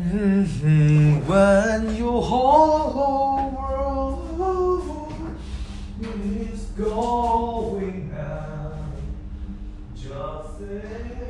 Mm-hmm. When your whole world is going out, just say.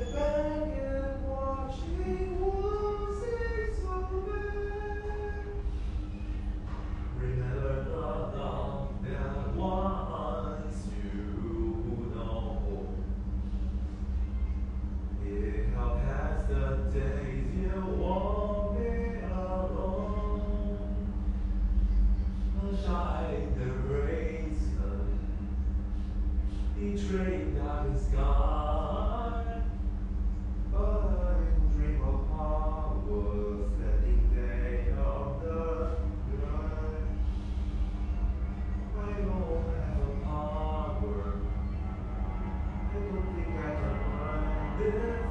betrayed that is gone. But dream of power, day of the night, I don't have power. I don't think I can find this.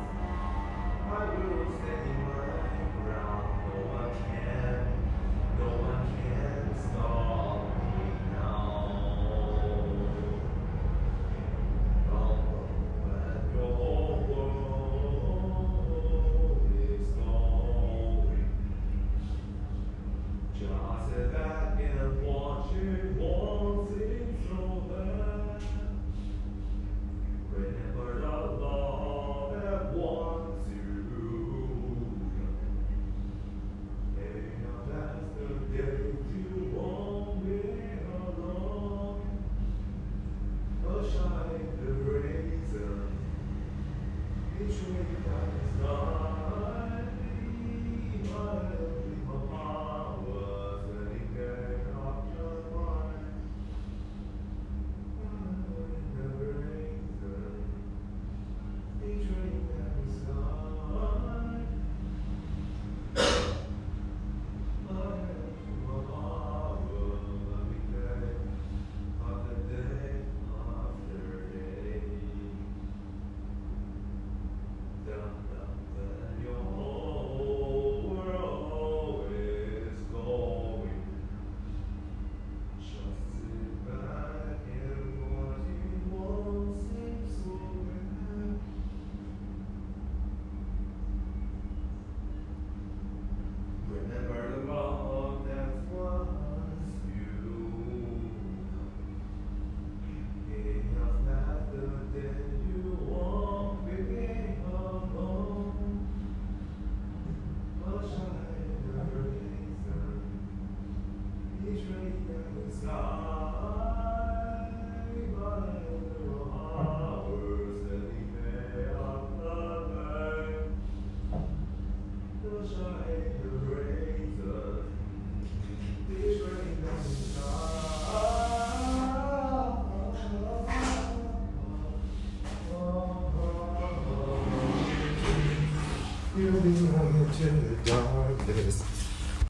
continue to grow. Feeling on into the darkness.